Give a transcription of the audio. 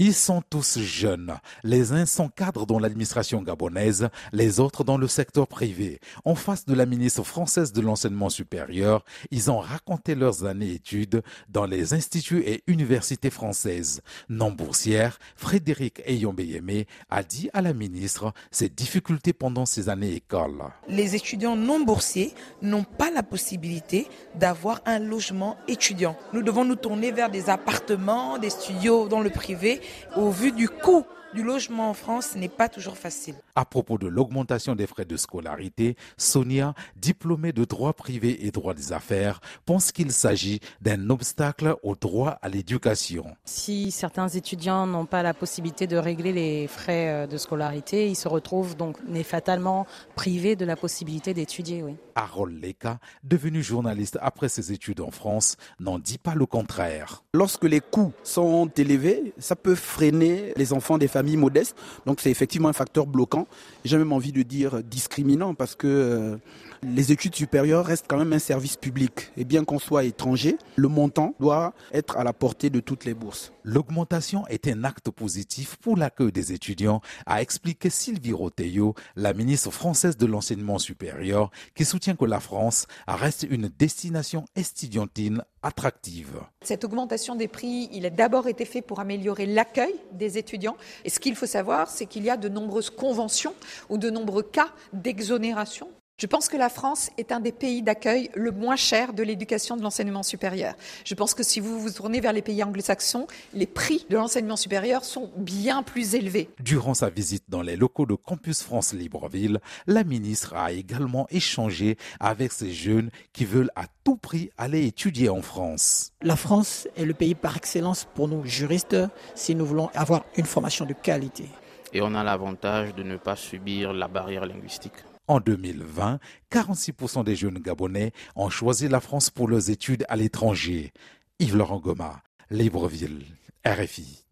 Ils sont tous jeunes. Les uns sont cadres dans l'administration gabonaise, les autres dans le secteur privé. En face de la ministre française de l'enseignement supérieur, ils ont raconté leurs années d'études dans les instituts et universités françaises. Non boursière, Frédéric Eyombeyeme a dit à la ministre ses difficultés pendant ses années école. Les étudiants non boursiers n'ont pas la possibilité d'avoir un logement étudiant. Nous devons nous tourner vers des appartements, des studios dans le privé au vu du coût du logement en France n'est pas toujours facile. À propos de l'augmentation des frais de scolarité, Sonia, diplômée de droit privé et droit des affaires, pense qu'il s'agit d'un obstacle au droit à l'éducation. Si certains étudiants n'ont pas la possibilité de régler les frais euh, de scolarité, ils se retrouvent donc fatalement privés de la possibilité d'étudier. Oui. Harold Leka, devenu journaliste après ses études en France, n'en dit pas le contraire. Lorsque les coûts sont élevés, ça peut freiner les enfants des familles modeste, Donc c'est effectivement un facteur bloquant. J'ai même envie de dire discriminant parce que euh, les études supérieures restent quand même un service public. Et bien qu'on soit étranger, le montant doit être à la portée de toutes les bourses. L'augmentation est un acte positif pour l'accueil des étudiants, a expliqué Sylvie Roteillot, la ministre française de l'enseignement supérieur, qui soutient que la France reste une destination estudiantine attractive. Cette augmentation des prix, il a d'abord été fait pour améliorer l'accueil des étudiants. Et ce qu'il faut savoir, c'est qu'il y a de nombreuses conventions ou de nombreux cas d'exonération je pense que la France est un des pays d'accueil le moins cher de l'éducation de l'enseignement supérieur. Je pense que si vous vous tournez vers les pays anglo-saxons, les prix de l'enseignement supérieur sont bien plus élevés. Durant sa visite dans les locaux de Campus France Libreville, la ministre a également échangé avec ces jeunes qui veulent à tout prix aller étudier en France. La France est le pays par excellence pour nous juristes si nous voulons avoir une formation de qualité. Et on a l'avantage de ne pas subir la barrière linguistique. En 2020, 46% des jeunes Gabonais ont choisi la France pour leurs études à l'étranger. Yves Laurent Goma, Libreville, RFI.